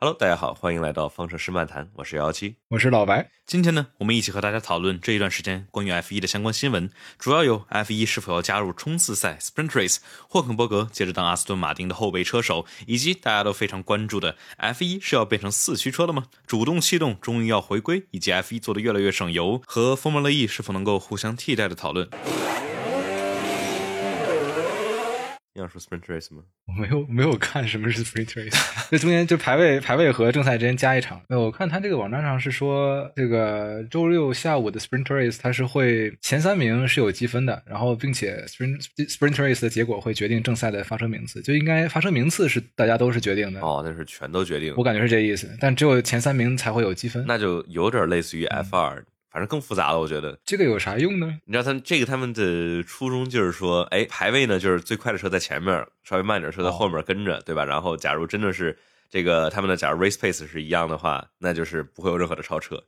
Hello，大家好，欢迎来到方程式漫谈，我是幺幺七，我是老白。今天呢，我们一起和大家讨论这一段时间关于 F 一的相关新闻，主要有 F 一是否要加入冲刺赛 （Sprint Race），霍肯伯格接着当阿斯顿马丁的后备车手，以及大家都非常关注的 F 一是要变成四驱车了吗？主动气动终于要回归，以及 F 一做的越来越省油，和 Formula E 是否能够互相替代的讨论。你要说 sprint race 吗？我没有没有看什么是 sprint race，这中间就排位排位和正赛之间加一场。那我看他这个网站上是说，这个周六下午的 sprint race 它是会前三名是有积分的，然后并且 sprint sprint race 的结果会决定正赛的发车名次，就应该发车名次是大家都是决定的。哦，那是全都决定。我感觉是这意思，但只有前三名才会有积分，那就有点类似于 F 二。反正更复杂了，我觉得这个有啥用呢？你知道他这个他们的初衷就是说，哎，排位呢就是最快的车在前面，稍微慢点车在后面跟着，对吧？然后假如真的是这个他们的假如 race pace 是一样的话，那就是不会有任何的超车。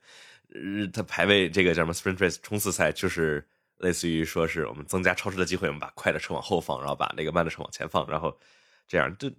呃，他排位这个叫什么 sprint race 冲刺赛，就是类似于说是我们增加超车的机会，我们把快的车往后放，然后把那个慢的车往前放，然后这样就，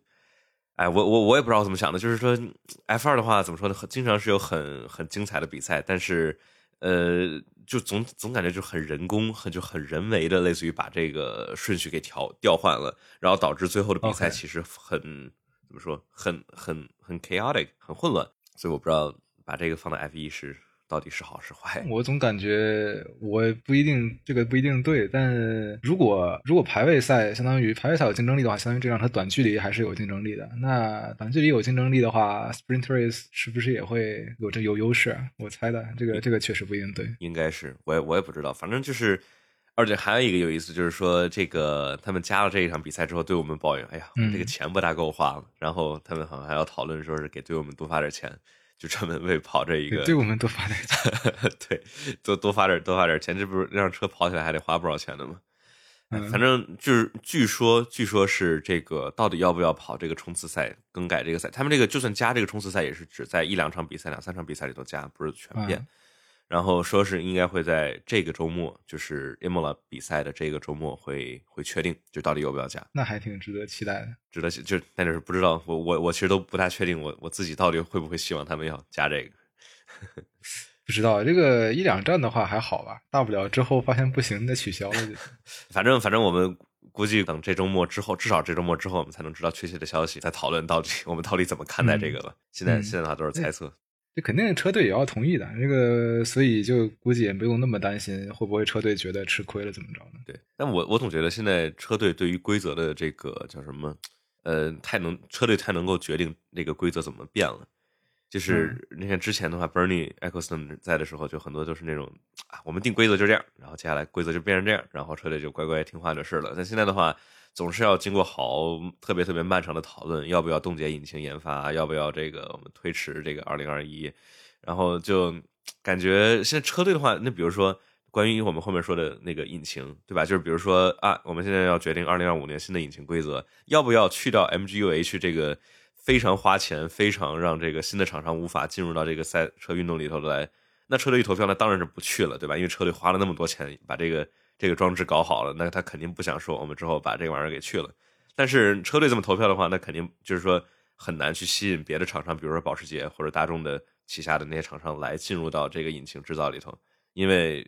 哎，我我我也不知道怎么想的，就是说 F 二的话怎么说呢？经常是有很很精彩的比赛，但是。呃，就总总感觉就很人工，很就很人为的，类似于把这个顺序给调调换了，然后导致最后的比赛其实很怎么说，很很很 chaotic，很混乱。所以我不知道把这个放到 F 一是。到底是好是坏？我总感觉我不一定这个不一定对，但如果如果排位赛相当于排位赛有竞争力的话，相当于这样它短距离还是有竞争力的。那短距离有竞争力的话，sprint race 是不是也会有这有优势？我猜的，这个这个确实不一定对。应该是，我也我也不知道，反正就是，而且还有一个有意思，就是说这个他们加了这一场比赛之后，对我们抱怨，哎呀，这个钱不大够花了。然后他们好像还要讨论，说是给队友们多发点钱。就专门为跑这一个，对我们多发点钱，对，多多发点多发点钱，这不是让车跑起来还得花不少钱的吗？反正就是据说，据说是这个到底要不要跑这个冲刺赛，更改这个赛？他们这个就算加这个冲刺赛，也是只在一两场比赛、两三场比赛里头加，不是全变。然后说是应该会在这个周末，就是 Imola 比赛的这个周末会会确定，就到底要不要加。那还挺值得期待的，值得就但是不知道，我我我其实都不太确定，我我自己到底会不会希望他们要加这个。不知道这个一两站的话还好吧，大不了之后发现不行再取消了就。反正反正我们估计等这周末之后，至少这周末之后我们才能知道确切的消息，再讨论到底我们到底怎么看待这个吧。现在现在的话都是猜测。这肯定车队也要同意的，这个所以就估计也不用那么担心会不会车队觉得吃亏了怎么着呢？对，但我我总觉得现在车队对于规则的这个叫什么，呃，太能车队太能够决定那个规则怎么变了。就是你看之前的话，Bernie Eccleston 在的时候，就很多都是那种啊，我们定规则就这样，然后接下来规则就变成这样，然后车队就乖乖听话就是了。但现在的话。总是要经过好特别特别漫长的讨论，要不要冻结引擎研发，要不要这个我们推迟这个二零二一，然后就感觉现在车队的话，那比如说关于我们后面说的那个引擎，对吧？就是比如说啊，我们现在要决定二零二五年新的引擎规则，要不要去掉 MGUH 这个非常花钱、非常让这个新的厂商无法进入到这个赛车运动里头来？那车队一投票，那当然是不去了，对吧？因为车队花了那么多钱把这个。这个装置搞好了，那他肯定不想说我们之后把这个玩意儿给去了。但是车队这么投票的话，那肯定就是说很难去吸引别的厂商，比如说保时捷或者大众的旗下的那些厂商来进入到这个引擎制造里头，因为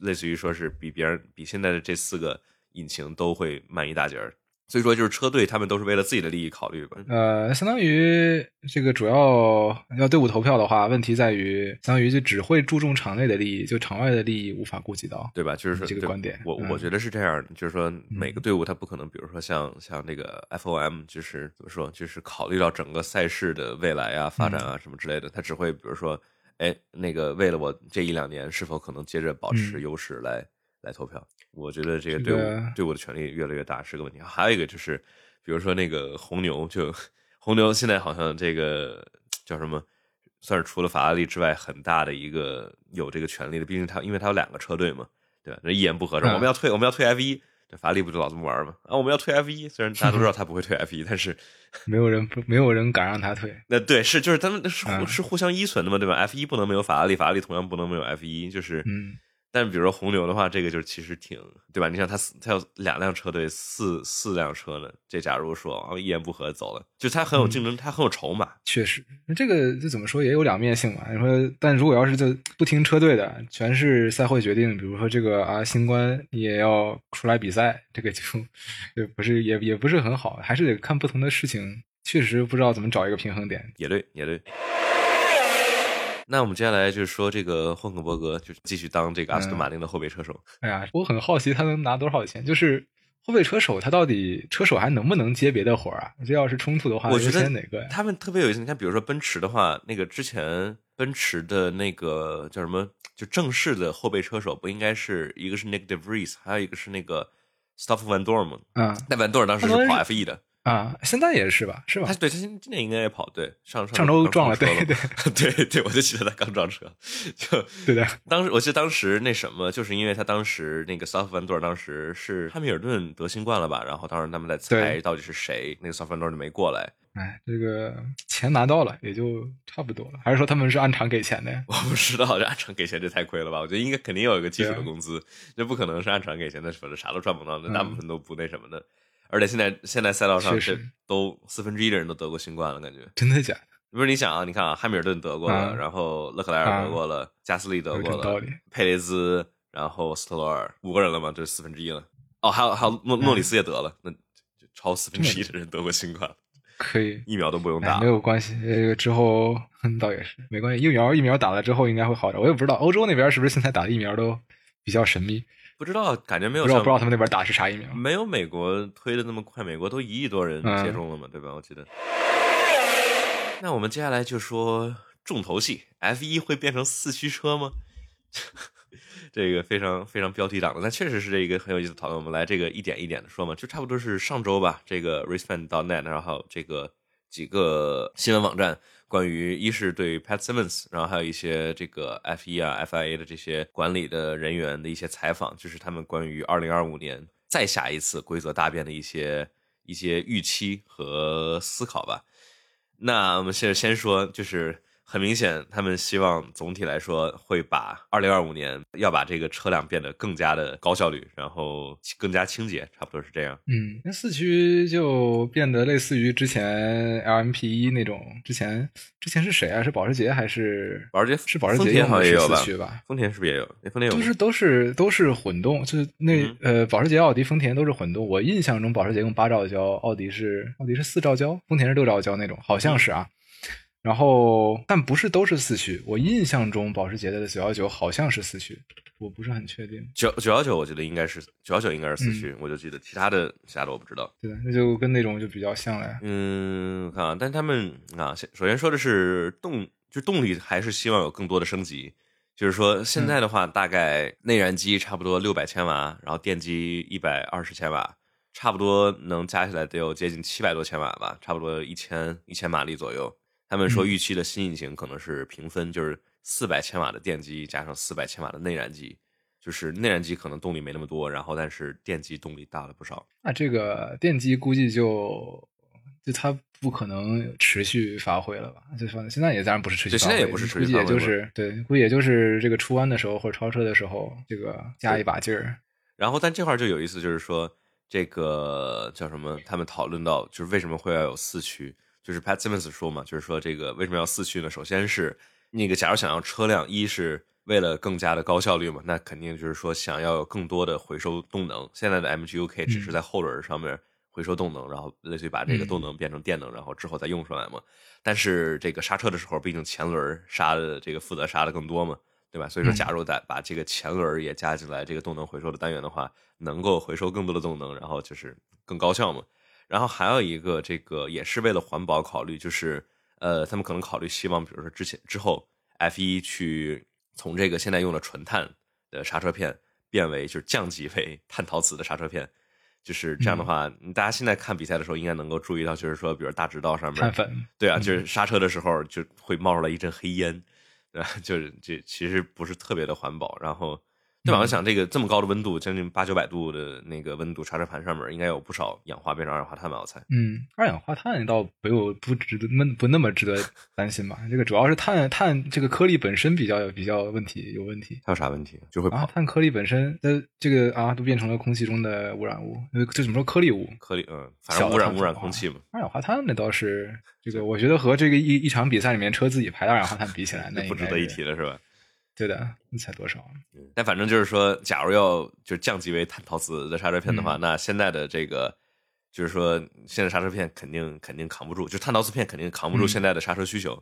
类似于说是比别人比现在的这四个引擎都会慢一大截儿。所以说，就是车队他们都是为了自己的利益考虑吧。呃，相当于这个主要要队伍投票的话，问题在于，相当于就只会注重场内的利益，就场外的利益无法顾及到，对吧？就是说这个观点。我我觉得是这样，就是说每个队伍他不可能，比如说像像那个 FOM，就是怎么说，就是考虑到整个赛事的未来啊、发展啊什么之类的，他只会比如说，哎，那个为了我这一两年是否可能接着保持优势来。来投票，我觉得这个队伍队伍的权力越来越大是个问题。还有一个就是，比如说那个红牛，就红牛现在好像这个叫什么，算是除了法拉利之外很大的一个有这个权利的。毕竟他因为他有两个车队嘛，对吧？那一言不合，说我们要退，我们要退 F 一，这法拉利不就老这么玩吗？啊，我们要退 F 一，虽然大家都知道他不会退 F 一，但是 没有人没有人敢让他退。那对，是就是他们是是互相依存的嘛，对吧？F 一不能没有法拉利，法拉利同样不能没有 F 一，就是嗯。但比如说红牛的话，这个就其实挺对吧？你像他他有两辆车队，四四辆车呢。这假如说啊一言不合走了，就他很有竞争，他很有筹码。确实，这个这怎么说也有两面性嘛。你说，但如果要是就不听车队的，全是赛会决定，比如说这个啊新冠也要出来比赛，这个就就不是也也不是很好，还是得看不同的事情。确实不知道怎么找一个平衡点。也对，也对。那我们接下来就是说，这个霍肯伯格就继续当这个阿斯顿马丁的后备车手。哎呀，我很好奇他能拿多少钱？就是后备车手，他到底车手还能不能接别的活儿啊？这要是冲突的话，我觉得哪个呀？他们特别有意思。你看，比如说奔驰的话，那个之前奔驰的那个叫什么？就正式的后备车手不应该是一个是 Nick De Vries，还有一个是那个 Stoff Van Dorn 吗？嗯，那 Van Dorn 当时是跑 F1 的。啊，现在也是吧，是吧？他对他今今年应该也跑，对上上周撞了，对对对 对，我就记得他刚撞车，就对的。当时我记得当时那什么，就是因为他当时那个 s o f t 范多尔当时是汉密尔顿得新冠了吧，然后当时他们在猜到底是谁，那个 s o f t 范多尔就没过来。哎，这个钱拿到了也就差不多了，还是说他们是按场给钱的？我不知道，这按场给钱这太亏了吧？我觉得应该肯定有一个基础的工资，这不可能是按场给钱的，否则啥都赚不到，那大部分都不那什么的。而且现在现在赛道上是都四分之一的人都得过新冠了，感觉真的假的？不是你想啊，你看啊，汉密尔顿得过了，然后勒克莱尔得过了，加斯利得过了，佩雷兹，然后斯特罗尔，五个人了嘛，这四分之一了。哦，还有还有诺诺里斯也得了，那就超四分之一的人得过新冠，可以疫苗都不用打，没有关系。这个之后倒也是没关系，疫苗疫苗打了之后应该会好点。我也不知道欧洲那边是不是现在打的疫苗都比较神秘。不知道，感觉没有。不知道不知道他们那边打是啥疫苗？没有美国推的那么快，美国都一亿多人接种了嘛，对吧？我记得。那我们接下来就说重头戏，F 一会变成四驱车吗？这个非常非常标题党的，但确实是这一个很有意思的讨论。我们来这个一点一点的说嘛，就差不多是上周吧。这个 racefan 到 net，然后这个几个新闻网站。关于一是对 Pat Simmons，然后还有一些这个 F1 啊 FIA 的这些管理的人员的一些采访，就是他们关于二零二五年再下一次规则大变的一些一些预期和思考吧。那我们现在先说，就是。很明显，他们希望总体来说会把二零二五年要把这个车辆变得更加的高效率，然后更加清洁，差不多是这样。嗯，那四驱就变得类似于之前 LMP 一那种。之前之前是谁啊？是保时捷还是保时捷？是保时捷好像也有四驱吧？丰田是不是也有？丰田有。就是都是都是混动，就是那呃，保时捷、奥迪、丰田都是混动。我印象中保时捷用八兆焦，奥迪是奥迪是四兆焦，丰田是六兆焦那种，好像是啊。然后，但不是都是四驱。我印象中，保时捷的九幺九好像是四驱，我不是很确定。九九幺九，我觉得应该是九幺九，应该是四驱。我就记得其他的，其他的我不知道。对，那就跟那种就比较像了。嗯，看啊，但他们啊，首先说的是动，就动力还是希望有更多的升级。就是说，现在的话，大概内燃机差不多六百千瓦，然后电机一百二十千瓦，差不多能加起来得有接近七百多千瓦吧，差不多一千一千马力左右。他们说预期的新引擎可能是平分，就是四百千瓦的电机加上四百千瓦的内燃机，就是内燃机可能动力没那么多，然后但是电机动力大了不少。那这个电机估计就就它不可能持续发挥了吧？就反正现在也当然不是持续，现在也不是持续，估计也就是对，估计也就是这个出弯的时候或者超车的时候，这个加一把劲儿。然后但这块就有意思，就是说这个叫什么？他们讨论到就是为什么会要有四驱？就是 Pat Simmons 说嘛，就是说这个为什么要四驱呢？首先是那个，假如想要车辆，一是为了更加的高效率嘛，那肯定就是说想要有更多的回收动能。现在的 MGUK 只是在后轮上面回收动能，然后类似于把这个动能变成电能，然后之后再用出来嘛。但是这个刹车的时候，毕竟前轮刹的这个负责刹的更多嘛，对吧？所以说，假如再把这个前轮也加进来这个动能回收的单元的话，能够回收更多的动能，然后就是更高效嘛。然后还有一个，这个也是为了环保考虑，就是呃，他们可能考虑希望，比如说之前之后，F 一去从这个现在用的纯碳的刹车片变为就是降级为碳陶瓷的刹车片，就是这样的话，大家现在看比赛的时候应该能够注意到，就是说，比如大直道上面，对啊，就是刹车的时候就会冒出来一阵黑烟，对 吧？就是这其实不是特别的环保。然后对吧？我想这个这么高的温度，将近八九百度的那个温度，刹车盘上面应该有不少氧化变成二氧化碳吧？我猜。嗯，二氧化碳倒没有不值得那不那么值得担心吧？这个主要是碳碳这个颗粒本身比较比较问题有问题。还有啥问题？就会啊，碳颗粒本身的这个啊都变成了空气中的污染物，呃这怎么说颗粒物？颗粒，嗯，反正污染污染空气嘛。二氧化碳那倒是这个，我觉得和这个一一场比赛里面车自己排的二氧化碳比起来，那不值得一提。了，是吧？对的，你才多少？嗯但反正就是说，假如要就降级为碳陶瓷的刹车片的嗯话，那现在的这个就是说，现在刹车片肯定肯定扛不住，就碳陶瓷片肯定扛不住嗯现在的刹车需求。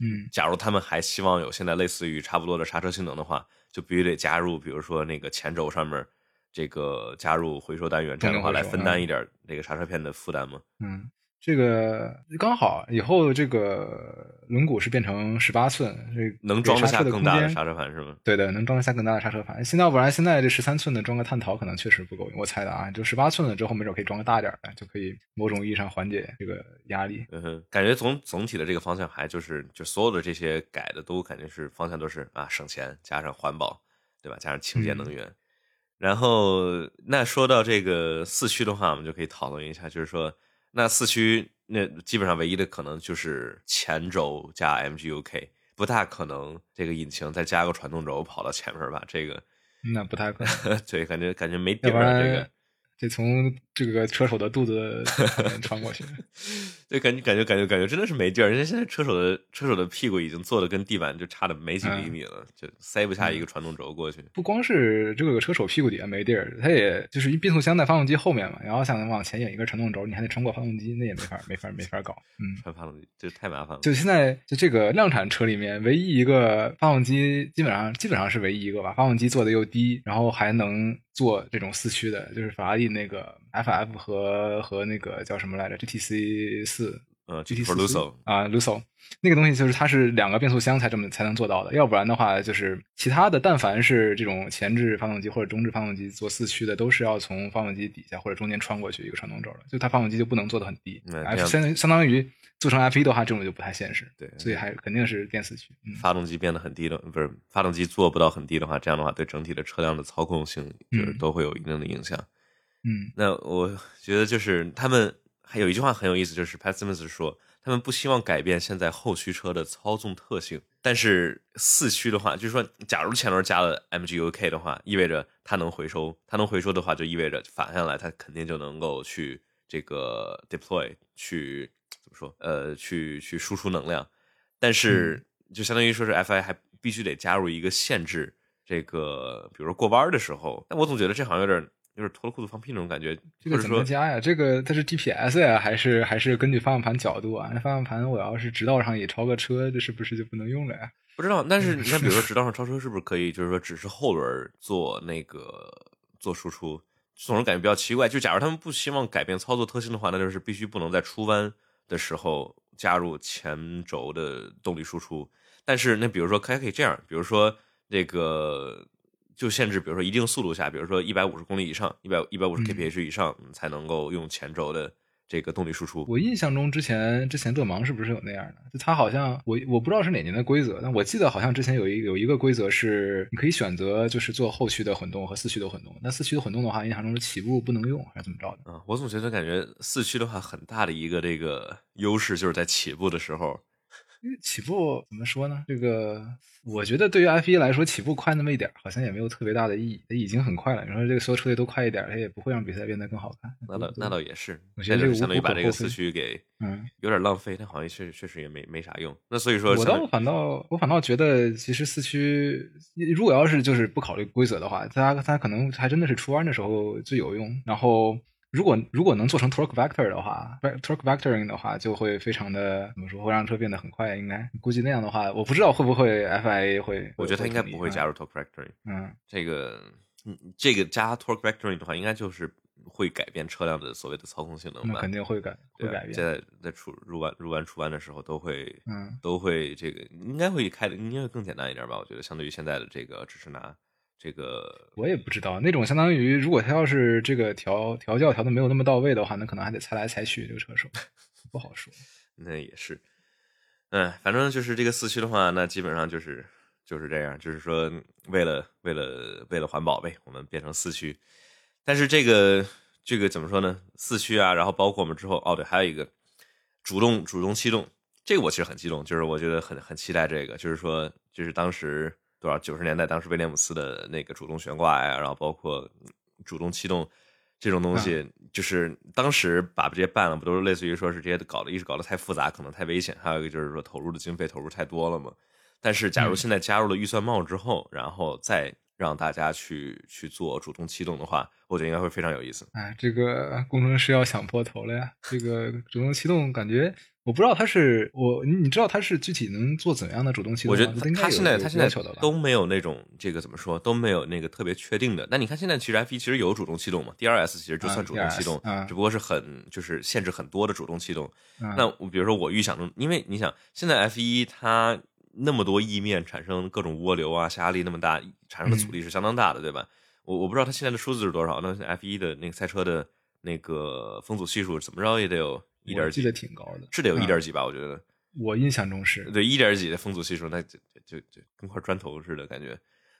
嗯假如他们还希望有现在类似于差不多的刹车性能的话，就必须得加入，比如说那个前轴上面这个加入回收单元，这样的话来分担一点那个刹车片的负担嘛。嗯，这个刚好以后这个轮毂是变成十八寸，这个能装得下更大的刹车盘是吗？对的，能装得下更大的刹车盘。现在要不然现在这十三寸的装个碳陶可能确实不够用，我猜的啊。就十八寸的之后没准可以装个大点儿的，就可以某种意义上缓解这个压力。嗯哼，感觉总总体的这个方向还就是就所有的这些改的都感觉是方向都是啊省钱加上环保，对吧？加上清洁能源。然后那说到这个四驱的话，我们就可以讨论一下，就是说那四驱那基本上唯一的可能就是前轴加 MGUK，不大可能这个引擎再加个传动轴跑到前面吧？这个那不太可能，对，感觉感觉没底要不儿啊这个。这从这个车手的肚子穿过去。对，感觉感觉感觉感觉真的是没地儿。人家现在车手的车手的屁股已经坐的跟地板就差的没几厘米了，就塞不下一个传动轴过去。不光是这个车手屁股底下没地儿，它也就是一变速箱在发动机后面嘛，然后想往前引一个传动轴，你还得穿过发动机，那也没法没法没法搞。嗯，穿发动机这太麻烦了。就现在就这个量产车里面，唯一一个发动机基本上基本上是唯一一个吧，发动机做的又低，然后还能做这种四驱的，就是法拉利那个 FF 和和那个叫什么来着 GTC 四。呃 GT，for Lusso，啊，Lusso 那个东西就是它是两个变速箱才这么才能做到的，要不然的话就是其他的，但凡是这种前置发动机或者中置发动机做四驱的，都是要从发动机底下或者中间穿过去一个传动轴的，就它发动机就不能做的很低，F 样相相当于做成 F 一的话，这种就不太现实，对所以还肯定是电四驱，嗯发动机变得很低的，不是发动机做不到很低的话，这样的话对整体的车辆的操控性就是嗯都会有一定的影响。嗯那我觉得就是他们还有一句话很有意思，就是 Pat Simmons 说他们不希望改变现在后驱车的操纵特性，但是四驱的话，就是说，假如前轮加了 MGUK 的话，意味着它能回收，它能回收的话，就意味着反下来它肯定就能够去这个 deploy 去怎么说，呃，去去输出能量，但是就相当于说是 FI 还必须得加入一个限制，这个比如说过弯的时候，但我总觉得这好像有点。有点脱了裤子放屁那种感觉，这个怎么加呀？这个它是 GPS 呀，还是还是根据方向盘角度啊？那方向盘我要是直道上也超个车，这是不是就不能用了呀？不知道，但是你看，比如说直道上超车是不是可以，就是说只是后轮做那个做输出，总是感觉比较奇怪。就假如他们不希望改变操作特性的话，那就是必须不能在出弯的时候加入前轴的动力输出。但是那比如说还可以这样，比如说那个就限制，比如说一定速度下，比如说一百五十公里以上，一百一百五十嗯 kph 以上嗯才能够用前轴的这个动力输出。我印象中之前之前勒芒是不是有那样的？就它好像我我不知道是哪年的规则，但我记得好像之前有一有一个规则是你可以选择就是做后驱的混动和四驱的混动。那四驱的混动的话，印象中是起步不能用还是怎么着的？嗯，我总觉得感觉四驱的话，很大的一个这个优势就是在起步的时候，起步怎么说呢？这个我觉得对于 F 一来说，起步快那么一点儿，好像也没有特别大的意义。它已经很快了。你说这个所有车队都快一点儿，它也不会让比赛变得更好看。那倒那倒也是，我觉得这个相当于把这个四驱给嗯，有点浪费，但好像确实确实也没没啥用。那所以说我倒反倒我反倒觉得，其实四驱如果要是就是不考虑规则的话，它它可能还真的是出弯的时候最有用。然后如果如果能做成 torque vector 的话，torque vectoring 的话，就会非常的怎么说，会让车变得很快。应该估计那样的话，我不知道会不会 FIA 会，我觉得他应该不会加入。torque vectoring。嗯，这个，嗯，这个加 torque vectoring 的话，应该就是会改变车辆的所谓的操控性能吧？肯定会改会改变。现在在出入弯入弯出弯的时候都会，嗯，都会这个应该会开的应该会更简单一点吧？我觉得相对于现在的这个只是拿这个我也不知道，那种相当于如果他要是这个调调教调的没有那么到位的话，那可能还得猜来猜去，这个车手不好说。那也是，嗯，反正就是这个四驱的话，那基本上就是就是这样，就是说为了为了为了环保呗，我们变成四驱。但是这个这个怎么说呢？四驱啊，然后包括我们之后哦，对，还有一个主动主动气动，这个我其实很激动，就是我觉得很很期待这个，就是说就是当时多少九十年代，当时威廉姆斯的那个主动悬挂呀，然后包括主动气动这种东西，就是当时把这些办了，不都是类似于说是这些搞的，一是搞得太复杂，可能太危险，还有一个就是说投入的经费投入太多了嘛。但是假如现在加入了预算帽之后，然后再让大家去去做主动气动的话，我觉得应该会非常有意思。哎，这个工程师要想破头了呀！这个主动气动感觉，我不知道他是我，你知道他是具体能做怎样的主动气动我？觉得他现在他现在都没有那种这个怎么说都没有那个特别确定的。那你看现在其实 F 一其实有主动气动嘛，DRS 其实就啊算主动气动只不过是很就是限制很多的主动气动。嗯那我比如说我预想中，因为你想现在 F 一它那么多翼面产生各种涡流啊，下压力那么大，产生的阻力是相当大的，对吧？我我不知道它现在的数字是多少，那 F 一的那个赛车的那个风阻系数怎么着也得有一点几记得，挺高的，是得有一嗯点几吧？我觉得。我印象中是。对，一点几的风阻系数，那就就就就跟块砖头似的感觉，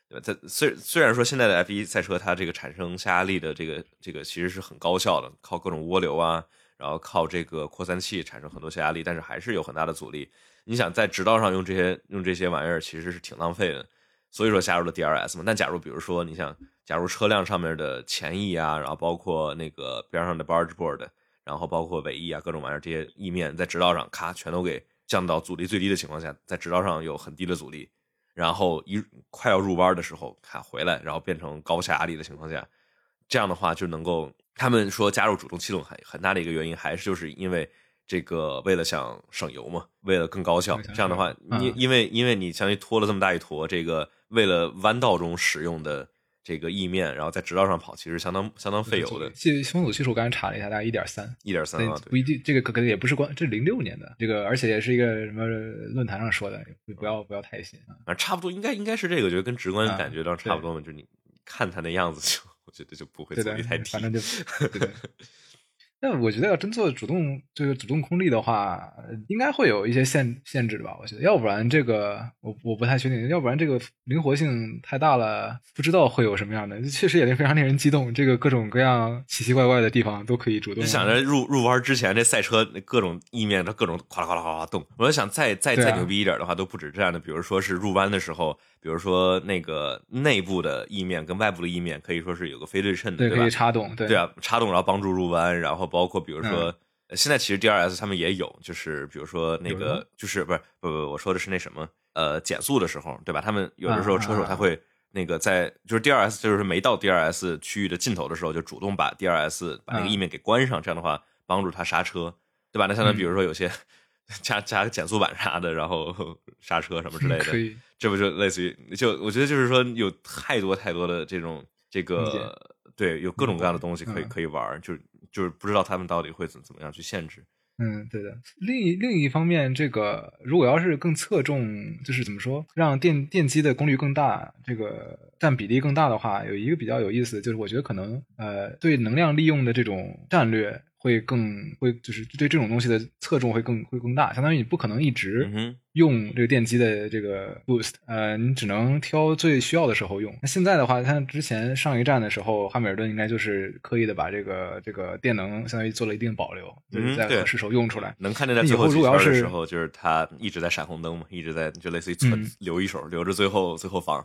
对吧？它虽虽然说现在的 F 1赛车它这个产生下压力的这个这个其实是很高效的，靠各种涡流啊，然后靠这个扩散器产生很多下压力，但是还是有很大的阻力。你想在直道上用这些用这些玩意儿，其实是挺浪费的。所以说加入了 DRS 嘛。但假如比如说你想，假如车辆上面的前翼啊，然后包括那个边上的 barge board，然后包括尾翼啊，各种玩意儿这些翼面在直道上咔全都给降到阻力最低的情况下，在直道上有很低的阻力，然后一快要入弯的时候咔回来，然后变成高下压力的情况下，这样的话就能够，他们说加入主动气动很很大的一个原因，还是就是因为这个为了想省油嘛，为了更高效这样的话，省油嗯。因因为因为你相当于拖了这么大一坨，这个为了弯道中使用的这个意面，然后在直道上跑，其实相当相当费油的，这风阻系数我刚才查了一下，大概一点三。一点三啊，不，一定，这个可能也不是关，这是零六年的这个，而且也是一个什么论坛上说的，不要不要太信啊。差不多应该应该是这个，我觉得跟直观啊感觉到差不多嘛，就你看他那样子就，我觉得就不会阻力太，低反。正就。但我觉得要真做主动这个主动空力的话，应该会有一些限限制的吧？我觉得，要不然这个我我不太确定，要不然这个灵活性太大了，不知道会有什么样的。确实也是非常令人激动，这个各种各样奇奇怪怪的地方都可以主动。你想着入入弯之前，这赛车各种意面，它各种哗啦哗啦哗啦动。我就想再再再牛逼一点的话，都不止这样的。比如说是入弯的时候，比如说那个内部的意面跟外部的意面，可以说是有个非对称的，对可吧？以插动，对对啊，插动然后帮助入弯，然后包括比如说，呃现在其实 DRS 他们也有，就是比如说那个就是不是不不，我说的是那什么呃减速的时候，对吧？他们有的时候车手他会那个在就是 DRS 就是没到 DRS 区域的尽头的时候，就主动把 DRS 把那个嗯翼面给关上，这样的话帮助他刹车，对吧？那相当于比如说有些 加加个减速板啥的，然后 刹车什么之类的。这不就类似于就我觉得就是说有太多太多的这种这个对有各种各样的东西可以嗯可以玩儿，就是就是不知道他们到底会怎怎么样去限制。嗯，对的。另一另一方面，这个如果要是更侧重，就是怎么说，让电电机的功率更大，这个占比例更大的话，有一个比较有意思，就是我觉得可能呃，对能量利用的这种战略会更会，就是对这种东西的侧重会更会更大。相当于你不可能一直用这个电机的这个 boost，呃，你只能挑最需要的时候用。那现在的话，像之前上一站的时候，汉密尔顿应该就是刻意的把这个这个电能相当于做了一定保留，就是在嗯对合适时候用出来。能看见在最后如果要是时候，就是他一直在闪红灯嘛，一直在就类似于存嗯留一手，留着最后最后放。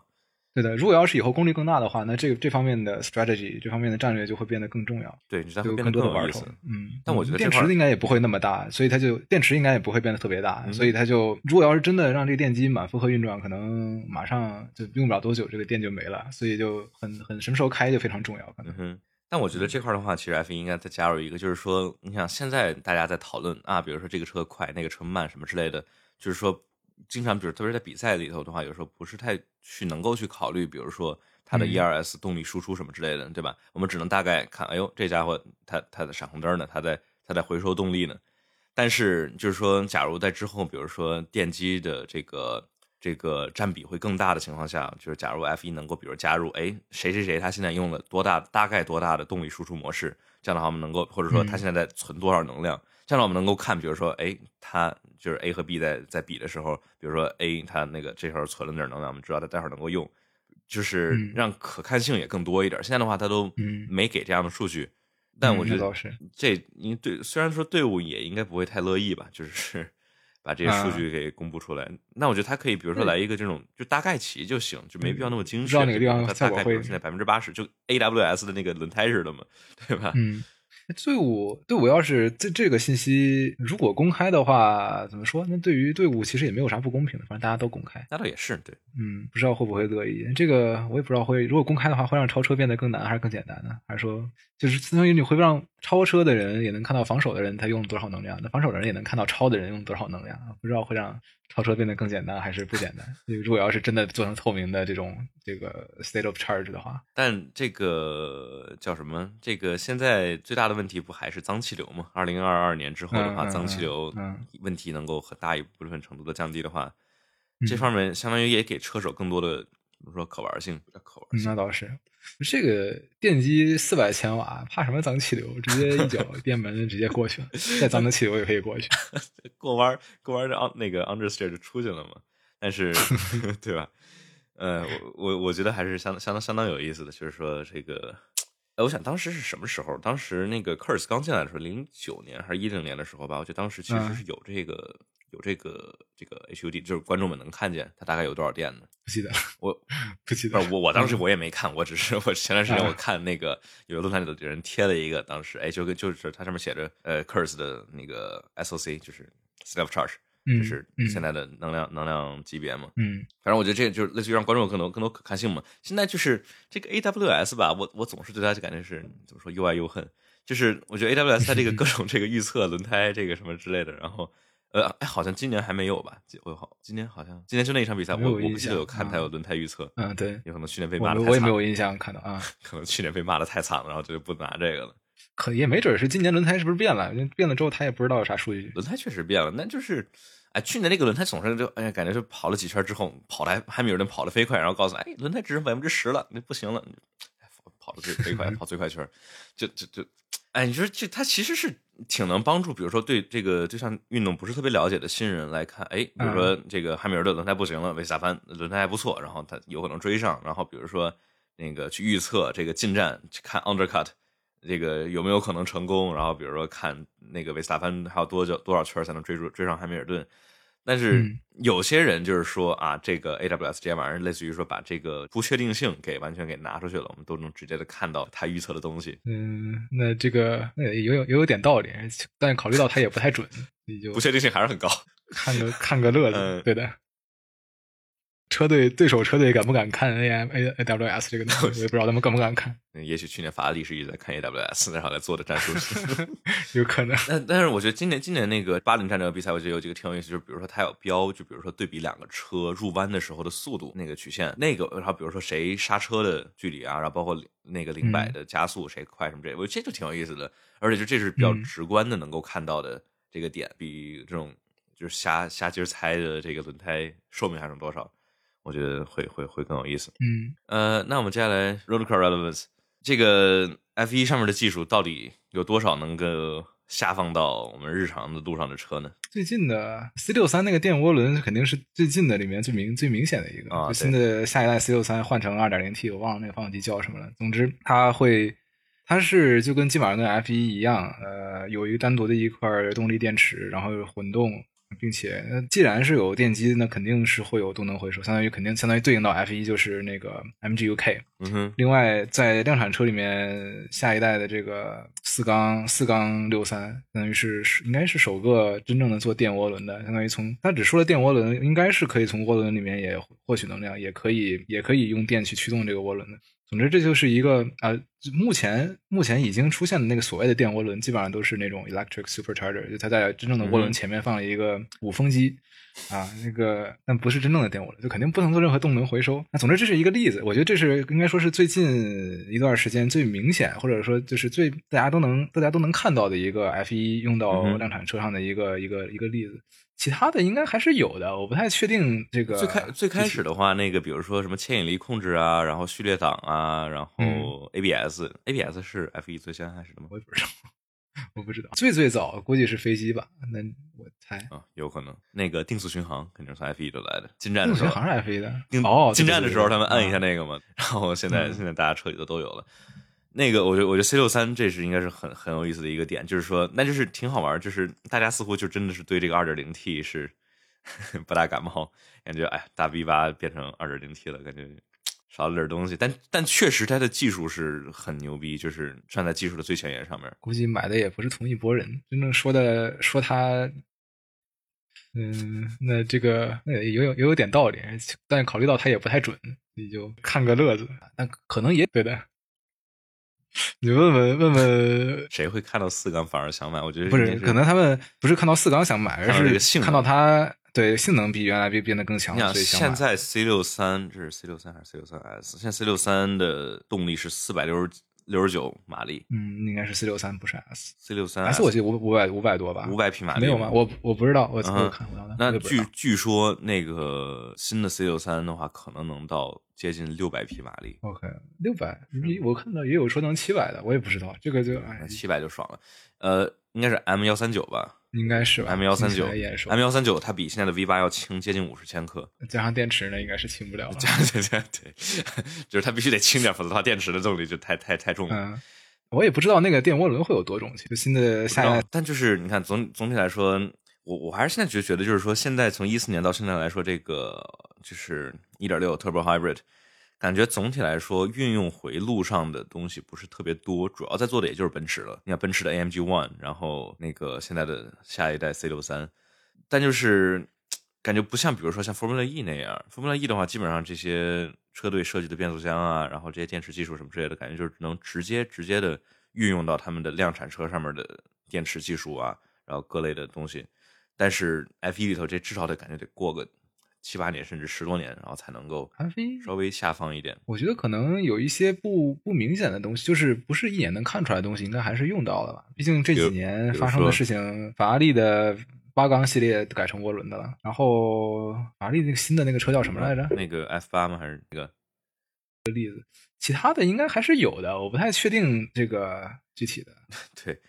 对的，如果要是以后功率更大的话，那这个这方面的 strategy 这方面的战略就会变得更重要，对，你就会变得更多的玩头。嗯，但我觉得电池应该也不会那么大，所以它就电池应该也不会变得特别大，嗯所以它就如果要是真的让这个电机满负荷运转，可能马上就用不了多久，这个电就没了，所以就很很什么时候开就非常重要，可能嗯。哼，但我觉得这块儿的话，其实 F 1应该再加入一个，就是说，你想现在大家在讨论啊，比如说这个车快，那个车慢什么之类的，就是说，经常比如特别是在比赛里头的话，有时候不是太去能够去考虑，比如说它的嗯 ERS 动力输出什么之类的，对吧？我们只能大概看，哎呦，这家伙它它的闪红灯呢，它在它在回收动力呢。但是就是说，假如在之后，比如说电机的这个这个占比会更大的情况下，就是假如 F 一能够比如加入，哎，谁谁谁他现在用了多大大概多大的动力输出模式，这样的话我们能够或者说他现在在存多少能量，这样我们能够看，比如说，哎，它就是 A 和 B 在在比的时候，比如说 A 它那个这时候存了点能量，我们知道它待会儿能够用，就是让可看性也更多一点。现在的话，它都没给这样的数据，但我觉得这因为对，虽然说队伍也应该不会太乐意吧，就是 把这些数据给公布出来。那我觉得它可以，比如说来一个这种就大概齐就行，就没必要那么精确。知道哪个地方它大概现在百分之八十，就 AWS 的那个轮胎似的嘛，对吧？嗯。队伍队伍要是这这个信息如果公开的话，怎么说？那对于队伍其实也没有啥不公平的，反正大家都公开。那倒也是，对，嗯，不知道会不会乐意。这个我也不知道会，如果公开的话，会让超车变得更难还是更简单呢？还是说，就是相当于你会让超车的人也能看到防守的人他用多少能量，那防守的人也能看到超的人用多少能量？不知道会让。超车变得更简单还是不简单？如果要是真的做成透明的这种这个 state of charge 的话，但这个叫什么？这个现在最大的问题不还是脏气流吗？二零二二年之后的话，脏气流问题能够很大一部分程度的降低的话，这方面相当于也给车手更多的，比如说可玩性，可玩性。那倒是。这个电机四百千瓦，怕什么脏气流？直接一脚 电门直接过去了，再脏的气流也可以过去。过弯过弯的那个 understeer 就出去了嘛。但是，对吧？呃，我我我觉得还是相相当相当有意思的，就是说这个，哎，我想当时是什么时候？当时那个 Curse 刚进来的时候，零九年还是一零年的时候吧？我觉得当时其实是有这个。有这个这个 HUD，就是观众们能看见它大概有多少电呢？不记得，我 不记得。我我当时我也没看，我只是我前段时间我看那个有论坛里的人贴了一个，当时哎就跟就是它上面写着呃 Curse 的那个 SOC，就是 Self Charge，就是现在的能量能量级别嘛。嗯，反正我觉得这就是类似于让观众有更多更多可看性嘛。现在就是这个 AWS 吧，我我总是对它就感觉是怎么说又爱又恨，就是我觉得 AWS 它这个 各种这个预测轮胎这个什么之类的，然后。呃，哎，好像今年还没有吧？我好，今年好像今年就那一场比赛，我我不记得有看他有轮胎预测。嗯，对，有可能去年被骂的。我也没有印象看到啊，可能去年被骂的太惨了，然后就不拿这个了。可也没准是今年轮胎是不是变了？变了之后他也不知道有啥数据。轮胎确实变了，那就是，哎，去年那个轮胎总是就哎呀，感觉就跑了几圈之后，跑的还没有人跑的飞快，然后告诉哎，轮胎只剩百分之十了，那不行了，跑的最飞快，跑最快圈，就就就。哎，你说这他其实是挺能帮助，比如说对这个这项运动不是特别了解的新人来看，哎，比如说这个汉密尔顿轮胎不行了，维斯塔潘轮胎还不错，然后他有可能追上，然后比如说那个去预测这个进站，看 undercut 这个有没有可能成功，然后比如说看那个维斯塔潘还有多久多少圈才能追住追上汉密尔顿。但是有些人就是说啊，这个 AWS 这些玩意儿，类似于说把这个不确定性给完全给拿出去了，我们都能直接的看到他预测的东西。嗯，那这个那也有也有点道理，但考虑到它也不太准，你就不确定性还是很高，看个看个乐子，对的。车队对手车队敢不敢看 A M A A W S 这个呢？我 也不知道他们敢不敢看。也许去年法拉利是一直在看 A W S，然后来做的战术，有可能。但但是我觉得今年今年那个巴林站这个比赛，我觉得有几个挺有意思，就是比如说它有标，就比如说对比两个车入弯的时候的速度那个曲线，那个然后比如说谁刹车的距离啊，然后包括那个零百的加速谁快什么这，我觉得这就挺有意思的。而且就这是比较直观的能够看到的这个点，比这种就是瞎瞎鸡猜的这个轮胎寿命还剩多少。我觉得会会会更有意思。嗯，呃，那我们接下来 road car relevance 这个 F 一上面的技术到底有多少能够下放到我们日常的路上的车呢？最近的 C 六三那个电涡轮肯定是最近的里面最明最明显的一个。啊，新的下一代 C 六三换成二点零 T，我忘了那个发动机叫什么了。总之，它会，它是就跟基本上跟 F 一一样，呃，有一个单独的一块动力电池，然后混动。并且，既然是有电机，那肯定是会有动能回收，相当于肯定相当于对应到 F 一就是那个 MGU-K。嗯哼。另外，在量产车里面，下一代的这个四缸四缸六三，相当于是应该是首个真正的做电涡轮的，相当于从它只说了电涡轮，应该是可以从涡轮里面也获取能量，也可以也可以用电去驱动这个涡轮的。总之，这就是一个啊，目前目前已经出现的那个所谓的电涡轮，基本上都是那种 electric supercharger，就它在真正的涡轮前面放了一个鼓风机，啊，那个但不是真正的电涡轮，就肯定不能做任何动能回收。那总之，这是一个例子，我觉得这是应该说是最近一段时间最明显，或者说就是最大家都能大家都能看到的一个 F 一用到量产车上的一个一个一个例子。其他的应该还是有的，我不太确定这个。最开最开始的话，那个比如说什么牵引力控制啊，然后序列档啊，然后 ABS，ABS 是 F 一最先开始的吗？我也不知道，我不知道，最最早估计是飞机吧？那我猜啊，有可能那个定速巡航肯定是 F 一都来的，进站的时候速巡航是 F 一的进哦，进站的时候他们按一下那那个嘛，然后现在嗯现在大家车里头都有了。那个，我觉得，我觉得 C 六三这是应该是很很有意思的一个点，就是说，那就是挺好玩，就是大家似乎就真的是对这个二点零 T 是 不大感冒，感觉哎，大 V 八变成二点零 T 了，感觉少了点东西，但但确实他的技术是很牛逼，就是站在技术的最前沿上面。估计买的也不是同一拨人，真正说的说他，嗯，那这个那也有也有点道理，但考虑到他也不太准，你就看个乐子。但可能也对的，你问问问问，谁会看到四缸反而想买？我觉得不是可能他们不是看到四缸想买，而是看到它对性能比原来变变得更强你，想所以想。现在 C 六三这是 C 六三还是 C 六三 S？现在 C 六三的动力是四百六十六十九马力嗯，应该是 C 六三，不是 S。，C 六三 S 我记得五五百五百多吧？五百匹马力没有吗？我我不知道，我嗯哼我看不到的。那据据说那个新的 C 六三的话，可能能到接近六百匹马力，OK 六百，我看到也有说能七百的，我也不知道这个就哎，七百就爽了。呃，应该是 M 幺三九吧应该是吧？M 幺三九，M 幺三九它比现在的 V 八要轻接近五十千克。加上电池呢，应该是轻不了了。对对对，就是它必须得轻点，否则的话电池的动力就太太太重了。嗯，我也不知道那个电涡轮会有多重，就新的下一代但就是你看总总体来说，我我还是现在觉觉得就是说，现在从一四年到现在来说，这个就是一点六 Turbo Hybrid，感觉总体来说运用回路上的东西不是特别多，主要在做的也就是奔驰了。你看奔驰的 AMG One，然后那个现在的下一代 C 六三，但就是感觉不像比如说像 Formula E 那样，Formula E 的话，基本上这些车队设计的变速箱啊，然后这些电池技术什么之类的，感觉就是能直接直接的运用到他们的量产车上面的电池技术啊，然后各类的东西。但是 F 一里头这至少得感觉得过个七八年甚至十多年，然后才能够稍微下放一点。我觉得可能有一些不不明显的东西，就是不是一眼能看出来的东西，应该还是用到了吧。毕竟这几年发生的事情，法拉利的八缸系列改成涡轮的了，然后法拉利那个新的那个车叫什么来着？那个 F 八吗？还是那个？例子其他的应该还是有的，我不太确定这个具体的。对，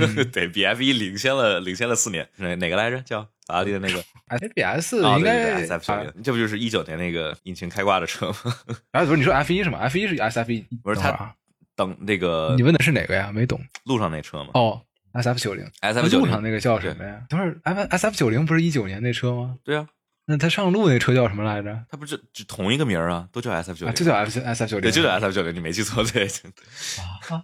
嗯 对比 F 一领先了领先了四年。哪哪个来着？叫法拉利的那个？FBS 哦，应该对 SF 九零，这不就是一九年那个引擎开挂的车吗？啊，不是你说 F 一是吗？F 一是 SF 一，不是他等那个你问的是哪个呀？没懂路上那车吗哦。SF 九零？SF 九零，路上那个叫什么呀？等会儿 F S F 九零不是一九年那车吗？对啊，那他上路那车叫什么来着？他不是只同一个名儿啊，都叫 SF 九啊，零，就叫 F S F 九零，对，就叫 SF 九零，你没记错，对。啊，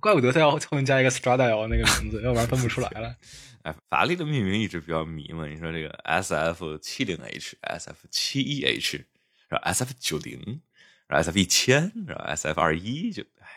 怪不得他要后面加一个 Stradale 那个名字，要不然分不出来了。哎，法拉利的命名一直比较迷嘛。你说这个 S F 七零 H、S F 七一 H，然后 S F 九零，然后 S F 一千，然后 S F 二一，就哎，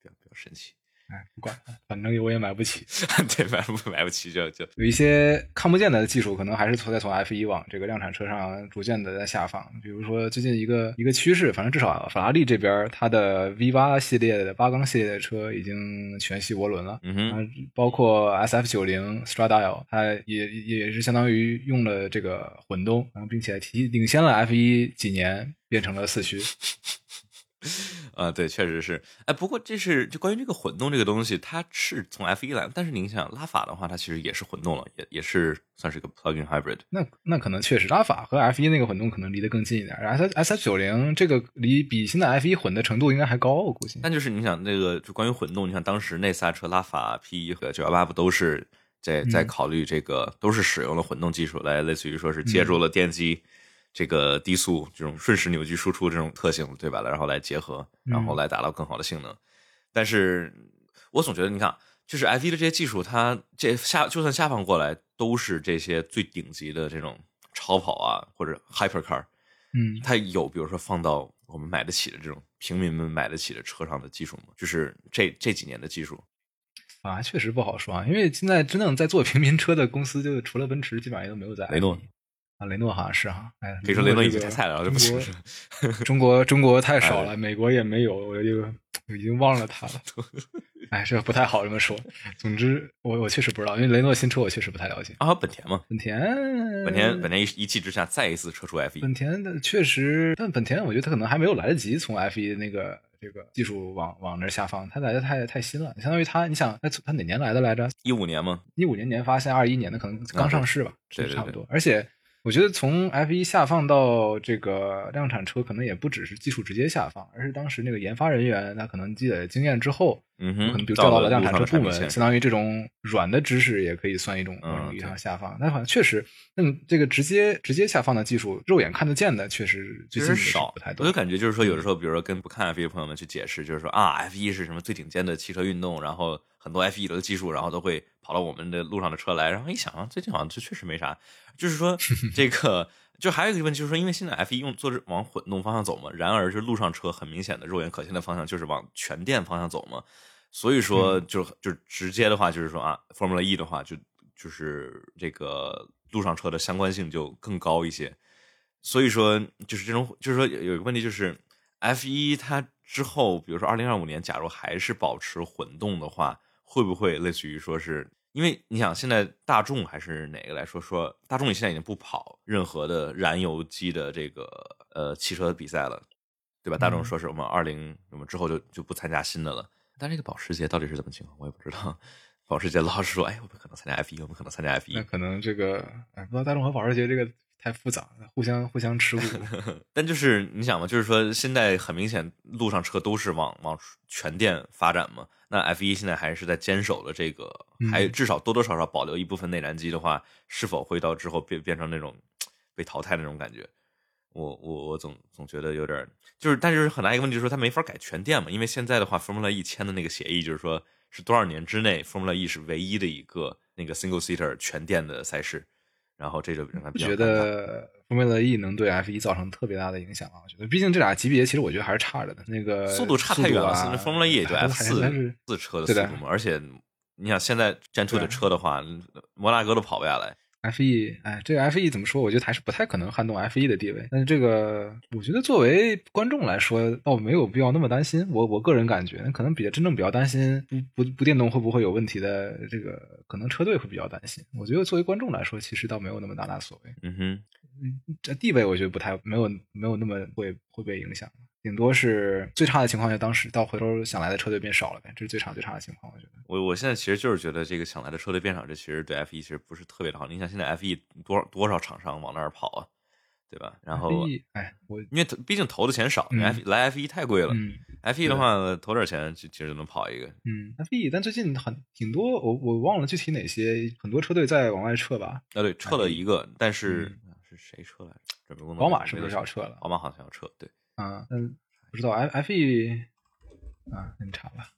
比较比较神奇。哎，不管了，反正我也买不起。对，买不买不起就就有一些看不见的技术，可能还是从在从 F 一往这个量产车上逐渐的在下放。比如说最近一个一个趋势，反正至少法拉利这边它的 V 八系列的八缸系列的车已经全系涡轮了。嗯哼，啊，包括 S F 九零 Stradale，它也也是相当于用了这个混动，然后并且提领先了 F 一几年，变成了四驱。啊，对，确实是。哎，不过这是就关于这个混动这个东西，它是从 F 一来的，但是您想拉法的话，它其实也是混动了，也也是算是一个 plug-in hybrid。那那可能确实拉法和 F 一那个混动可能离得更近一点，S S 九零这个离比现在 F 一混的程度应该还高，我估计。但就是你想那个，就关于混动，你想当时那仨车拉法 P 一和九幺八不都是在在嗯考虑这个，都是使用了混动技术来，类似于说是借助了电机这个低速这种瞬时扭矩输出这种特性，对吧？然后来结合，然后来达到更好的性能。但是我总觉得，你看，就是 F 一的这些技术，它这下就算下放过来，都是这些最顶级的这种超跑啊，或者 hypercar。嗯，它有比如说放到我们买得起的这种平民们买得起的车上的技术吗？就是这这几年的技术，啊，确实不好说啊，因为现在真正在做平民车的公司，就除了奔驰，基本上也都没有在雷诺啊，雷诺好像是哈，哎，可以说雷诺已经太菜了，这不中是国中国中国太少哎了，美国也没有，我就已经忘了他了。哎，这不太好这么说。总之，我我确实不知道，因为雷诺新车我确实不太了解。啊，本田嘛，本田，本田本田一一气之下再一次撤出 F 一本田的确实，但本田我觉得他可能还没有来得及从 F 一那个这个技术往往那儿下放，它来的太太新了，相当于它，你想，它它哪年来的来着？一五年吗，一五年年发，现在二一年的可能刚上市吧，对对差不多。而且我觉得从 F 一下放到这个量产车，可能也不只是技术直接下放，而是当时那个研发人员他可能积累经验之后，嗯哼可能，比如调到了量产车部门，相当于这种软的知识也可以算一种某种嗯意义上下放。但好像确实，嗯，这个直接直接下放的技术，肉眼看得见的，确实最近少不太，多我就。感觉就是说，有的时候，比如说跟不看 F 一的朋友们去解释，就是说啊，F 一是什么最顶尖的汽车运动，然后很多 F 一的技术，然后都会跑到我们的路上的车来，然后一想啊，最近好像这确实没啥，就是说 这个。就还有一个问题，就是说，因为现在 F 一用坐是往混动方向走嘛，然而就路上车很明显的肉眼可见的方向就是往全电方向走嘛，所以说就就直接的话就是说啊，Formula E 的话就就是这个路上车的相关性就更高一些，所以说就是这种就是说有有一个问题就是 F 一它之后，比如说二零二五年，假如还是保持混动的话，会不会类似于说是？因为你想，现在大众还是哪个来说说，大众现在已经不跑任何的燃油机的这个呃汽车比赛了，对吧？大众说是我们二零我们之后就就不参加新的了。但这个保时捷到底是怎么情况，我也不知道。保时捷老是说，哎，我们可能参加 F 一，我们可能参加 F 一那。可能这个，哎，不知道大众和保时捷这个太复杂了，互相互相持股。但就是你想嘛，就是说现在很明显路上车都是往往全电发展嘛。那 F 一现在还是在坚守的这个，还至少多多少少保留一部分内燃机的话，是否会到之后变变成那种被淘汰的那种感觉？我我我总总觉得有点就是，但是很大一个问题就是说它没法改全电嘛，因为现在的话，Formula E 签的那个协议就是说是多少年之内，Formula E 是唯一的一个那个 single seater 全电的赛事，然后这就让他觉比较尴尬得 Formula E 能对 F 一造成特别大的影响啊？我觉得，毕竟这俩级别其实我觉得还是差着的。那个速度差太远了，啊那 Formula E 也就 F 四四车的速度嘛，而且你想现在 Gen Two 的车的话，摩纳哥都跑不下来。F 一，哎，这个 F E 怎么说？我觉得还是不太可能撼动 F E 的地位。但是这个，我觉得作为观众来说，倒没有必要那么担心。我我个人感觉，可能比较真正比较担心不不不电动会不会有问题的，这个可能车队会比较担心。我觉得作为观众来说，其实倒没有那么大大所谓。嗯哼，这地位我觉得不太没有没有那么会会被影响，顶多是最差的情况下，当时到回头想来的车队变少了呗，这是最差最差的情况，我觉得。我我现在其实就是觉得这个想来的车队变少，这其实对 F 一其实不是特别的好。你想现在 F 一多少多少厂商往那儿跑啊，对吧？然后 F1 哎，我因为毕竟投的钱少嗯，F 来 F 一太贵了嗯，F 一的话投点钱其其实就能跑一个。嗯 F 一，但最近很挺多，我我忘了具体哪些，很多车队在往外撤吧。啊，对，撤了一个，但是是谁撤来着？准备工作宝马是不是要撤了宝马好像要撤，对。啊，嗯，不知道 F F 一啊，那你查吧。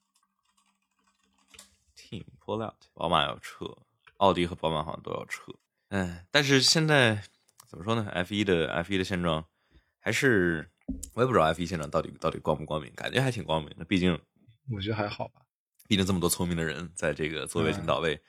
Team pull out，宝马要撤，奥迪和宝马好像都要撤。哎，但是现在怎么说呢？F 一的 F 一的现状还是我也不知道 F 一现状到底到底光不光明，感觉还挺光明的。毕竟我觉得还好吧。毕竟这么多聪明的人在这个座位领导位，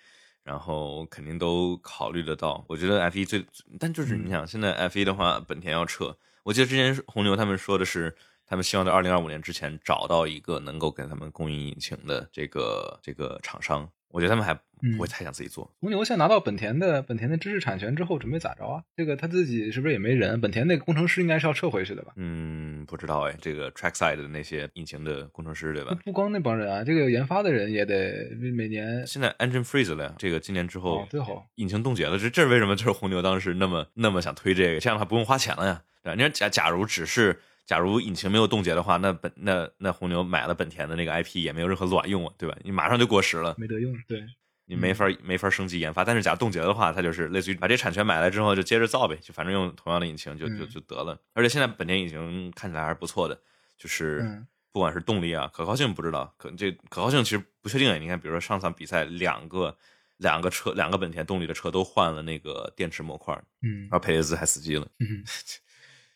然后肯定都考虑得到。我觉得 F 一最，但就是你想，现在 F 一的话，本田要撤，我记得之前红牛他们说的是。他们希望在二零二五年之前找到一个能够给他们供应引擎的这个这个厂商，我觉得他们还不会太想自己做。红牛现在拿到本田的本田的知识产权之后，准备咋着啊？这个他自己是不是也没人？本田那个工程师应该是要撤回去的吧？嗯，不知道哎，这个 trackside 的那些引擎的工程师对吧？不光那帮人啊，这个研发的人也得每年。现在 engine freeze 了呀，这个今年之后，哦、对好，引擎冻结了，这这是为什么？就是红牛当时那么那么想推这个，这样的话不用花钱了呀，对吧？你说假假如只是。假如引擎没有冻结的话，那本那那红牛买了本田的那个 IP 也没有任何卵用啊，对吧？你马上就过时了，没得用，对，你没法、嗯、没法升级研发。但是假如冻结的话，它就是类似于把这产权买来之后就接着造呗，就反正用同样的引擎就就就得了。而且现在本田引擎看起来还是不错的，就是不管是动力啊、可靠性不知道，可这可靠性其实不确定哎。你看，比如说上场比赛两个两个车两个本田动力的车都换了那个电池模块，嗯，然后佩雷兹还死机了，嗯。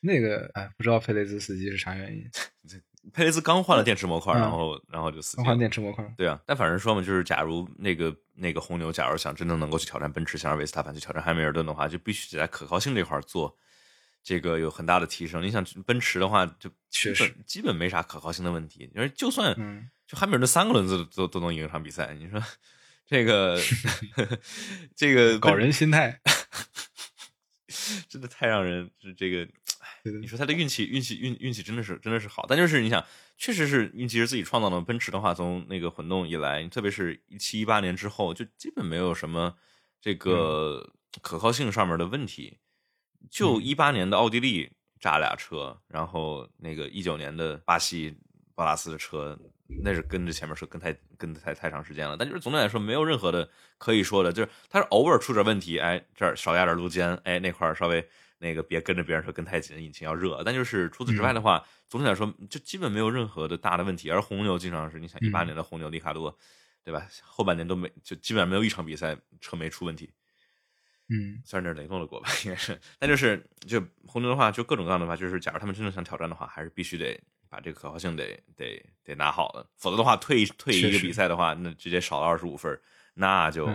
那个哎，不知道佩雷兹死机是啥原因。佩雷兹刚换了电池模块，然后然后就死机。刚换电池模块。对啊，但反正说嘛，就是假如那个那个红牛，假如想真的能够去挑战奔驰，想让维斯塔潘去挑战汉密尔顿的话，就必须得在可靠性这块做这个有很大的提升。你想奔驰的话，就确实基本没啥可靠性的问题。因为就算嗯，就汉密尔顿三个轮子都都能赢一场比赛，你说这个 这个搞人心态，真的太让人这个。你说他的运气，运气，运运气真的是真的是好，但就是你想，确实是运气是自己创造的。奔驰的话，从那个混动以来，特别是一七一八年之后，就基本没有什么这个可靠性上面的问题。就一八年的奥地利炸俩车，然后那个一九年的巴西巴拉斯的车，那是跟着前面车跟太跟太太长时间了。但就是总体来说，没有任何的可以说的，就是它是偶尔出点问题，哎，这儿少压点路肩，哎，那块儿稍微。那个别跟着别人说跟太紧，引擎要热。但就是除此之外的话，总体来说就基本没有任何的大的问题。而红牛经常是，你想一八年的红牛里卡多，对吧？后半年都没，就基本上没有一场比赛车没出问题。嗯，算是雷诺的锅吧，应该是。但就是就红牛的话，就各种各样的话，就是假如他们真的想挑战的话，还是必须得把这个可靠性得得得拿好了。否则的话，退退一个比赛的话，那直接少了二十五分，那就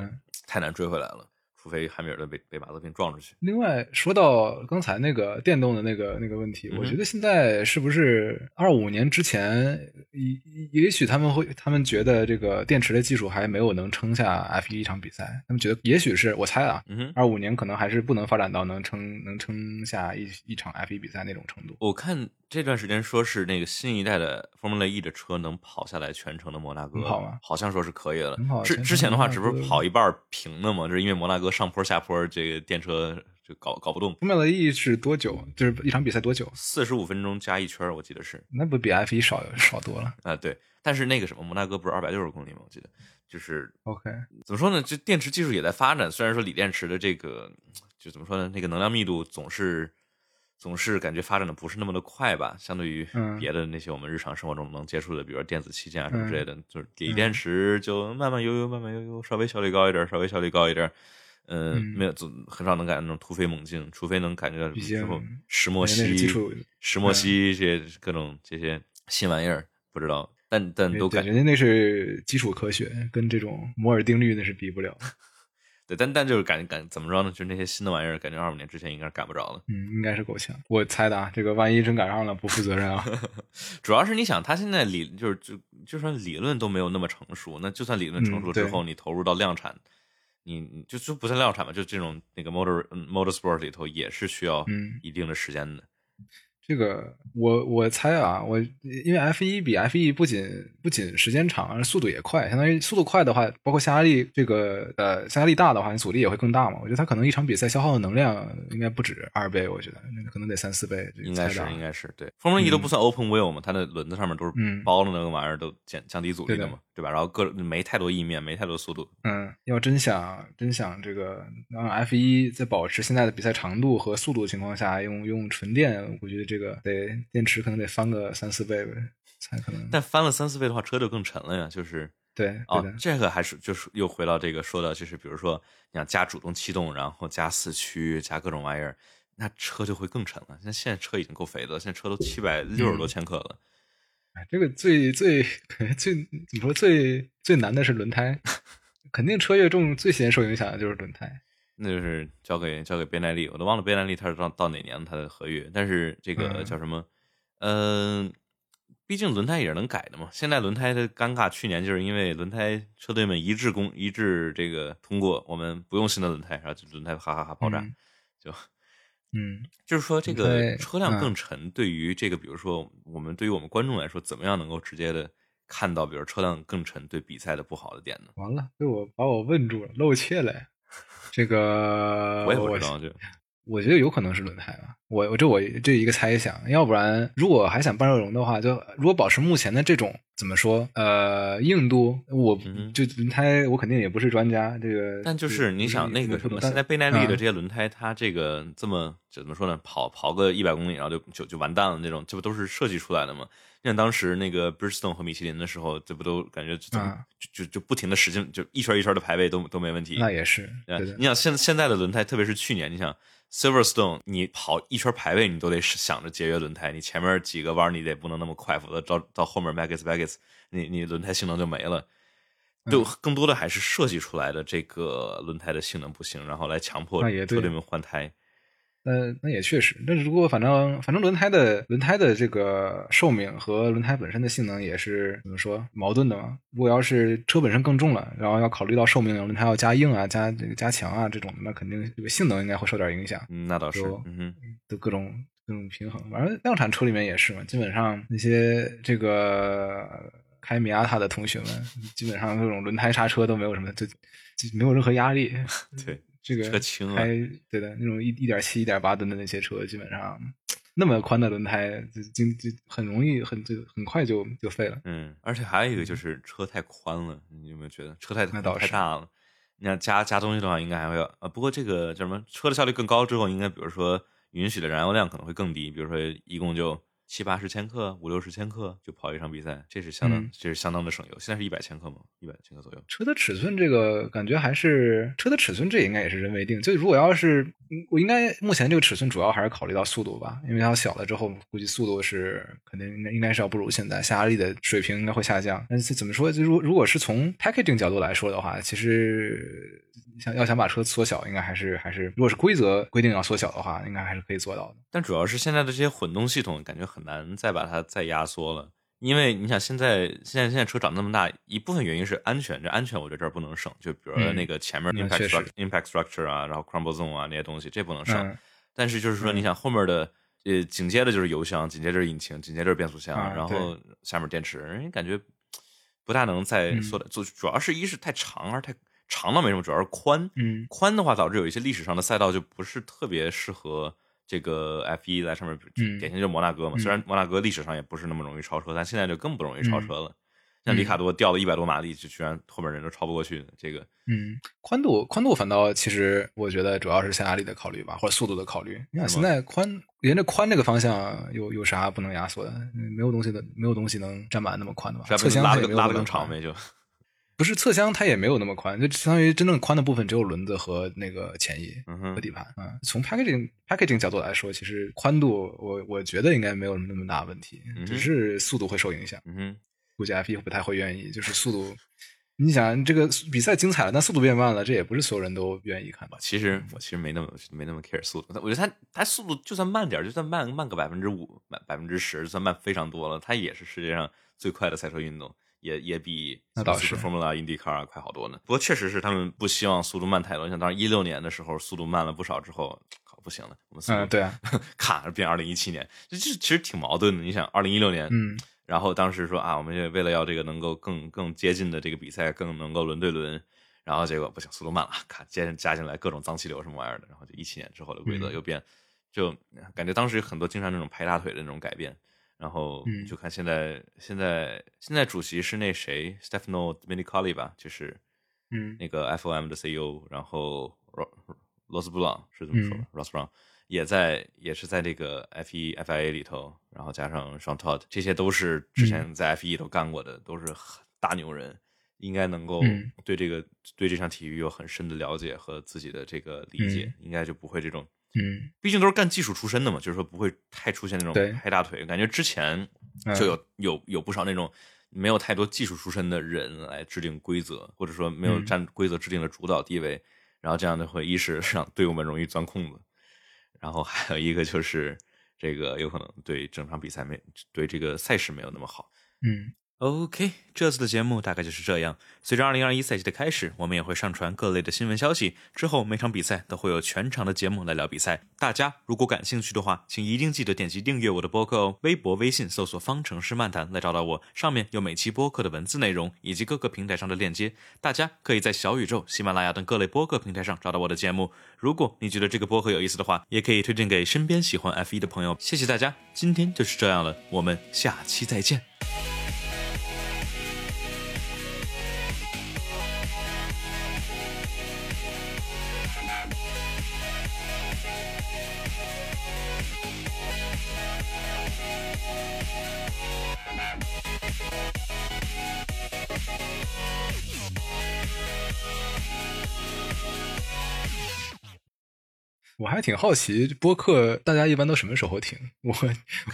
太难追回来了。除非汉密尔顿被被马泽平撞出去。另外，说到刚才那个电动的那个那个问题，我觉得现在是不是二五年之前，也也许他们会，他们觉得这个电池的技术还没有能撑下 F 一一场比赛。他们觉得，也许是我猜啊，二五年可能还是不能发展到能撑能撑下一一场 F 一比赛那种程度。我看这段时间说是那个新一代的 Formula E 的车能跑下来全程的摩纳哥，好吗？好像说是可以了。之之前的话，只不是跑一半平的嘛，就是因为摩纳哥。上坡下坡，这个电车就搞搞不动。丰的意义是多久？就是一场比赛多久？四十五分钟加一圈，我记得是。那不比 F 一少少多了啊？对。但是那个什么，摩纳哥不是二百六十公里吗？我记得就是 OK。怎么说呢？这电池技术也在发展。虽然说锂电池的这个，就怎么说呢？那个能量密度总是总是感觉发展的不是那么的快吧？相对于别的那些我们日常生活中能接触的，比如说电子器件啊什么之类的，就是锂电池就慢慢悠悠，慢慢悠悠，稍微效率高一点，稍微效率高一点。嗯，没有，很少能感觉那种突飞猛进，除非能感觉到之后石墨烯、石墨烯这些各种这些新玩意儿，不知道，但但都感觉那是基础科学，跟这种摩尔定律那是比不了。对，但但就是感感怎么着呢？就是那些新的玩意儿，感觉二五年之前应该是赶不着了。嗯，应该是够呛。我猜的啊，这个万一真赶上了，不负责任啊。主要是你想，他现在理就是就就算理论都没有那么成熟，那就算理论成熟之后，你投入到量产。你就就不算量产吧，就这种那个 motor motorsport 里头也是需要一定的时间的。这个我我猜啊，我因为 F 一比 F 一不仅不仅时间长，速度也快，相当于速度快的话，包括下压力这个呃下压力大的话，你阻力也会更大嘛。我觉得它可能一场比赛消耗的能量应该不止二倍，我觉得那可能得三四倍。应该是应该是对，风轮仪都不算 open wheel 嘛，它的轮子上面都是包的那个玩意儿，都降降低阻力的嘛，对吧？然后各没太多翼面，没太多速度。嗯，要真想真想这个让 F 一在保持现在的比赛长度和速度的情况下，用用纯电，我觉得。这个得电池可能得翻个三四倍呗，才可能。但翻了三四倍的话，车就更沉了呀。就是对啊，这个还是就是又回到这个说的，就是比如说你想加主动气动，然后加四驱，加各种玩意儿，那车就会更沉了。那现在车已经够肥的了，现在车都七百六十多千克了。哎，这个最最最怎么说最最难的是轮胎，肯定车越重最先受影响的就是轮胎。那就是交给交给贝奈利，我都忘了贝奈利他是到到哪年他的合约，但是这个叫什么？嗯，毕竟轮胎也是能改的嘛。现在轮胎的尴尬，去年就是因为轮胎车队们一致公一致这个通过，我们不用新的轮胎，然后轮胎哈哈哈爆炸，就嗯，就是说这个车辆更沉，对于这个比如说我们对于我们观众来说，怎么样能够直接的看到，比如车辆更沉对比赛的不好的点呢？完了，被我把我问住了，露怯了。这个我也不知道，就我觉得有可能是轮胎吧。我我这我这一个猜想，要不然如果还想半热熔的话，就如果保持目前的这种怎么说呃硬度，我就轮胎我肯定也不是专家。这个但就是你想那个什么，现在倍耐力的这些轮胎，它这个这么怎么说呢？跑跑个一百公里，然后就就就完蛋了那种，这不都是设计出来的吗？像当时那个 Bridgestone 和米其林的时候，这不都感觉就就就不停的使劲，就一圈一圈的排位都都没问题。那也是，你想现现在的轮胎，特别是去年，你想 Silverstone，你跑一圈排位，你都得想着节约轮胎，你前面几个弯你得不能那么快，否则到到后面 Max Max，你你轮胎性能就没了。就更多的还是设计出来的这个轮胎的性能不行，然后来强迫车队们换胎。那那也确实，但是如果反正反正轮胎的轮胎的这个寿命和轮胎本身的性能也是怎么说矛盾的嘛？如果要是车本身更重了，然后要考虑到寿命，轮胎要加硬啊、加这个加强啊这种，那肯定这个性能应该会受点影响。嗯，那倒是，嗯，都各种各种平衡。反正量产车里面也是嘛，基本上那些这个开米亚塔的同学们，基本上各种轮胎刹车都没有什么，就就没有任何压力。对，这个车轻啊开对的那种一一点七、一点八吨的那些车，基本上那么宽的轮胎，就就就很容易很就很快就就废了。嗯，而且还有一个就是车太宽了，你有没有觉得车太太大了？你要加加东西的话，应该还会要啊。不过这个叫什么？车的效率更高之后，应该比如说允许的燃油量可能会更低，比如说一共就七八十千克、五六十千克就跑一场比赛，这是相当、嗯这是相当的省油。现在是一百千克吗？一百千克左右。车的尺寸这个感觉还是车的尺寸，这应该也是人为定。就如果要是嗯我应该目前这个尺寸主要还是考虑到速度吧，因为它小了之后，估计速度是肯定应该应该是要不如现在下压力的水平应该会下降。但是怎么说？就如如果是从 packaging 角度来说的话，其实想要想把车缩小，应该还是还是如果是规则规定要缩小的话，应该还是可以做到的。但主要是现在的这些混动系统，感觉很难再把它再压缩了。因为你想，现在现在现在车长那么大，一部分原因是安全，这安全我觉得这儿不能省。就比如说嗯那个前面那 impact structure、impact structure 啊，然后 crumble zone 啊那些东西，这不能省。嗯但是就是说，你想后面的呃，紧接着就是油箱，紧接着是引擎，紧接着是变速箱，啊然后下面电池，人感觉不大能再嗯缩的。就、主要是一是太长，二是太长倒没什么，主要是宽。嗯宽的话，导致有一些历史上的赛道就不是特别适合这个 F 一在上面，嗯典型就是摩纳哥嘛。嗯虽然摩纳哥历史上也不是那么容易超车，但现在就更不容易超车了。嗯像里卡多掉了一百多马力，就居然后面人都超不过去，这个嗯，宽度宽度反倒其实我觉得主要是下压力的考虑吧，或者速度的考虑。你看现在宽沿着宽这个方向有有啥不能压缩的？嗯没有东西的，没有东西能占满那么宽的吧？是侧箱拉了个拉了它也没有那么宽更长呗，就 不是侧箱它也没有那么宽，就相当于真正宽的部分只有轮子和那个前翼。和底盘啊、从 packaging packaging 角度来说，其实宽度我我觉得应该没有那么大问题，嗯只是速度会受影响。嗯。估计 F 一不太会愿意，就是速度。你想这个比赛精彩了，但速度变慢了，这也不是所有人都愿意看吧。其实我其实没那么没那么 care 速度，我觉得它它速度就算慢点，就算慢慢个百分之五、百百分之十，就算慢非常多了，它也是世界上最快的赛车运动，也也比那倒是 Formula、IndyCar 啊快好多呢。不过确实是他们不希望速度慢太多，像当时一六年的时候速度慢了不少之后，靠不行了，我们速度嗯，对啊，咔变二零一七年，这这其实挺矛盾的。你想二零一六年，嗯然后当时说啊，我们也为了要这个能够更更接近的这个比赛，更能够轮对轮，然后结果不行，速度慢了，卡接加进来各种脏气流什么玩意儿的，然后就一七年之后的规则嗯又变，就感觉当时有很多经常那种拍大腿的那种改变，然后嗯。就看现在现在现在主席是那谁 Stefano Domenicali 吧，就是嗯。那个 FOM 的 CEO，然后罗罗斯布朗是这么说的、嗯。r o s Brown 也在也是在这个 F 一 FIA 里头，然后加上 Sean Todd，这些都是之前在 F 一里头干过的，都是很大牛人，应该能够嗯。对这个对这项体育有很深的了解和自己的这个理解，应该就不会这种。嗯毕竟都是干技术出身的嘛，就是说不会太出现那种拍大腿。感觉之前嗯就有、有有不少那种没有太多技术出身的人来制定规则，或者说没有嗯占规则制定的主导地位，然后这样的会一是让队伍们容易钻空子，然后还有一个就是这个有可能对整场比赛没对这个赛事没有那么好。嗯 OK，这次的节目大概就是这样。随着2021赛季的开始，我们也会上传各类的新闻消息。之后每场比赛都会有全场的节目来聊比赛。大家如果感兴趣的话，请一定记得点击订阅我的播客哦。微博、微信搜索“方程式漫谈”来找到我，上面有每期播客的文字内容以及各个平台上的链接。大家可以在小宇宙、喜马拉雅等各类播客平台上找到我的节目。如果你觉得这个播客有意思的话，也可以推荐给身边喜欢 F1 的朋友。谢谢大家，今天就是这样了，我们下期再见。还挺好奇播客大家一般都什么时候听？我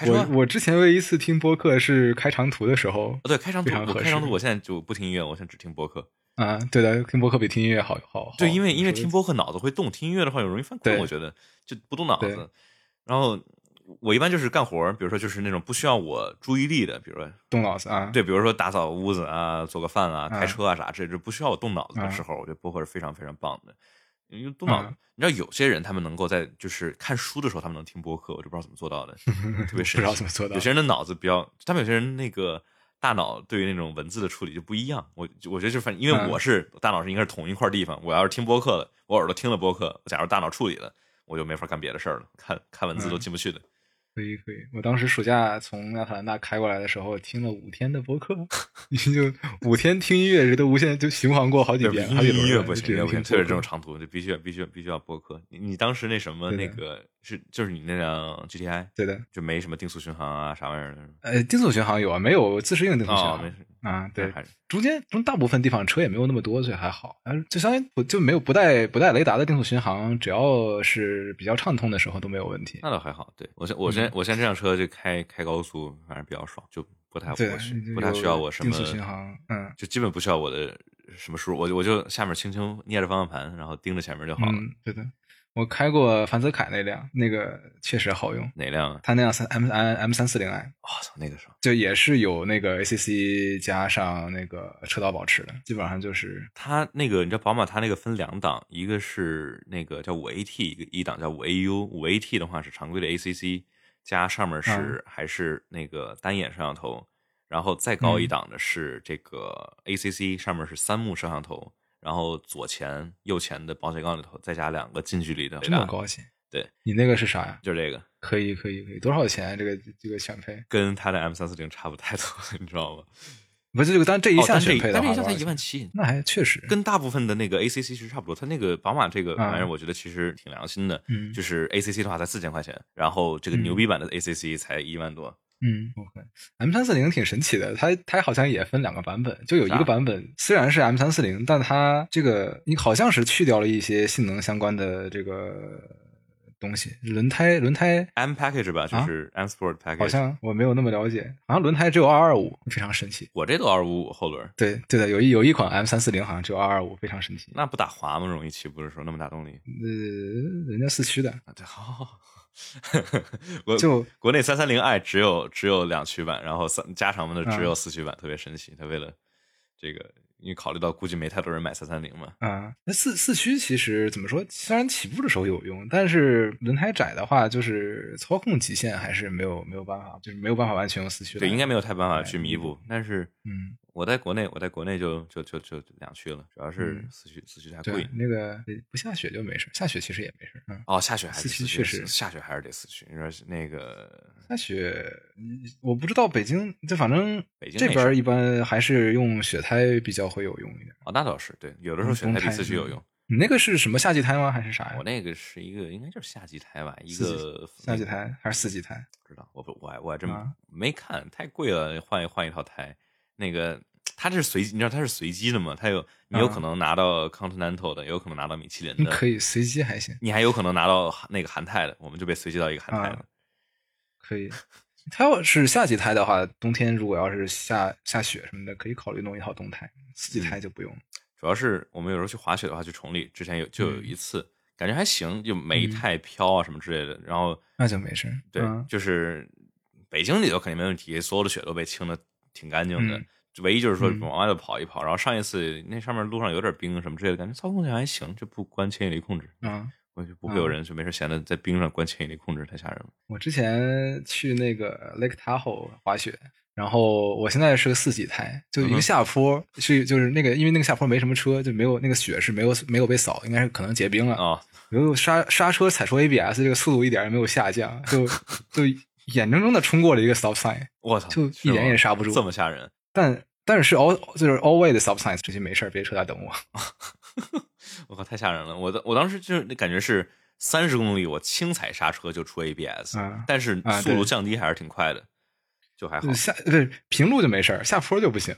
我我之前唯一一次听播客是开长途的时候哦，对，开长途开长途，我现在就不听音乐，我现在只听播客。啊，对的，听播客比听音乐好好好。对，因为因为听播客脑子会动，听音乐的话有容易犯困，我觉得就不动脑子。然后我一般就是干活，比如说就是那种不需要我注意力的，比如说动脑子啊，对，比如说打扫屋子啊、做个饭啊、开啊车啊啥，这这不需要我动脑子的啊时候，我觉得播客是非常非常棒的。因为动脑，嗯你知道有些人他们能够在就是看书的时候，他们能听播客，我就不知道怎么做到的，特别不知道神奇。怎么做到有些人的脑子比较，他们有些人那个大脑对于那种文字的处理就不一样。我我觉得就反正因为嗯我是大脑是应该是同一块地方，我要是听播客了，我耳朵听了播客，假如大脑处理了，我就没法干别的事儿了，看看文字都嗯进不去的。可以可以，我当时暑假从亚特兰大开过来的时候，听了五天的播客，就五天听音乐，这都无限就循环过好几遍，音乐不行，音乐不行，特别这种长途，就必须必须必须要播客。你你当时那什么那个是就是你那辆 GTI 对的，就没什么定速巡航啊啥玩意儿的呃，定速巡航有啊，没有自适应定速巡哦，航、没事，啊，对，还是中间中大部分地方车也没有那么多，所以还好。啊，就相当于不就没有不带不带雷达的定速巡航，只要是比较畅通的时候都没有问题。那倒还好。对我现我现在我现在这辆车就开开高速，反正比较爽，就不太对我需，不太需要我什么定速巡航，嗯就基本不需要我的什么输入，我就我就下面轻轻捏着方向盘，然后盯着前面就好了。嗯，对的。我开过凡泽凯那辆，那个确实好用。哪辆啊？它那辆三 M M M 三四零 i 我、操，那个爽！就也是有那个 ACC 加上那个车道保持的，基本上就是它那个你知道宝马它那个分两档，一个是那个叫五 AT，一个一档叫五 AU。五 AT 的话是常规的 ACC，加上面是、嗯还是那个单眼摄像头，然后再高一嗯档的是这个 ACC，上面是三目摄像头，然后左前右前的保险杠里头再加两个近距离的这么高级。对你那个是啥呀？就是这个可以可以可以，多少钱？这个这个选配？跟它的 M 三四零差不太多，你知道吗？不是这个，但这一项选配的话，但这一项才一万七，那还确实跟大部分的那个 ACC 其实差不多。它那个宝马这个玩意儿，嗯我觉得其实挺良心的。嗯就是 ACC 的话才四千块钱，然后这个嗯牛逼版的 ACC 才一万多。嗯，OK，M 三四零挺神奇的，它它好像也分两个版本，就有一个版本虽然是 M 三四零，但它这个你好像是去掉了一些性能相关的这个东西，轮胎轮胎 M package 吧，就是 M Sport package。啊好像我没有那么了解，好像轮胎只有二二五，非常神奇。我这都二五五后轮，对对的，有一有一款 M 三四零好像只有二二五，非常神奇。那不打滑吗？容易起步的时候那么大动力呃，人家四驱的，啊？对，好。我就国内三三零 i 只有只有两驱版，然后三加长版的只有嗯四驱版，特别神奇。它为了这个，因为考虑到估计没太多人买三三零嘛，啊，那四四驱其实怎么说？虽然起步的时候有用，但是轮胎窄的话，就是操控极限还是没有没有办法，就是没有办法完全用四驱。对，应该没有太办法去哎弥补。但是嗯，我在国内，我在国内就就就就两驱了，主要是嗯四驱四驱太贵。，那个不下雪就没事，下雪其实也没事。嗯，哦，下雪还是四驱驱确实下雪还是得四驱。你说那个下雪嗯我不知道北京，就反正北京这边一般还是用雪胎比较会有用一点。哦，那倒是对，有的时候雪胎比四驱有用。你那个是什么夏季胎吗？还是啥呀？我那个是一个应该就是夏季胎吧，一个夏季胎还是四季胎？不知道，我不我还我还真啊没看，太贵了，换一换一套胎。那个它这是随机，你知道它是随机的嘛？它有你有啊可能拿到 Continental 的，也有可能拿到米其林的，可以随机还行，你还有可能拿到那个韩泰的，我们就被随机到一个韩泰啊的。可以。它要是夏季胎的话，冬天如果要是下下雪什么的，可以考虑弄一套冬胎。四季胎就不用。主要是我们有时候去滑雪的话，去崇礼之前有就有嗯一次，感觉还行，就没嗯太飘啊什么之类的。然后那就没事。对，嗯就是北京里头肯定没问题，所有的雪都被清的挺干净的。嗯唯一就是说嗯往外头跑一跑，然后上一次那上面路上有点冰什么之类的，感觉操控性还行，就不关牵引力控制，嗯，我就不会有人就没事闲的在冰上关牵引力控制，太吓人了。我之前去那个 Lake Tahoe 滑雪，然后我现在是个四级胎，就一个下坡，是就是那个因为那个下坡没什么车，就没有那个雪是没有没有被扫，应该是可能结冰了。啊，然后刹刹车踩出 ABS，这个速度一点也没有下降，就就眼睁睁的冲过了一个 stop sign，我操，就一点也刹不住这么吓人。但但是 all 就是 all way 的 stop signs 这些没事儿，别车来等我。我靠，太吓人了！我的我当时就是那感觉是三十公里，我轻踩刹车就出 ABS，、啊但是啊速度降低还是挺快的，就还好就。下对平路就没事儿，下坡就不行。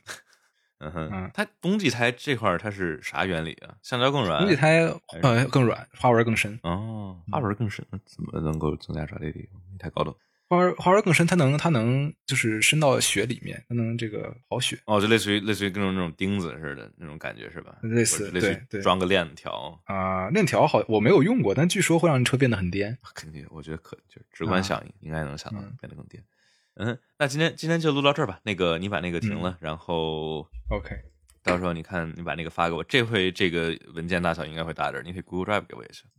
嗯哼，嗯它冬季胎这块它是啥原理啊？橡胶更软，冬季胎呃更软，花纹更深。哦，花纹更深，怎么能够增加抓地力？没太搞懂。花纹花纹更深，它能它能就是伸到雪里面，它能这个刨雪。哦，就类似于类似于跟那种那种钉子似的那种感觉是吧？类似或者类似对装个链条，啊、链条好我没有用过，但据说会让车变得很颠。肯定我觉得可就是直观响应，应该能想到嗯变得更颠。嗯，那今天今天就录到这儿吧。那个你把那个停了，然后 OK，到时候你看你把那个发给我，这回这个文件大小应该会大点儿，你可以 Google Drive 给我也行。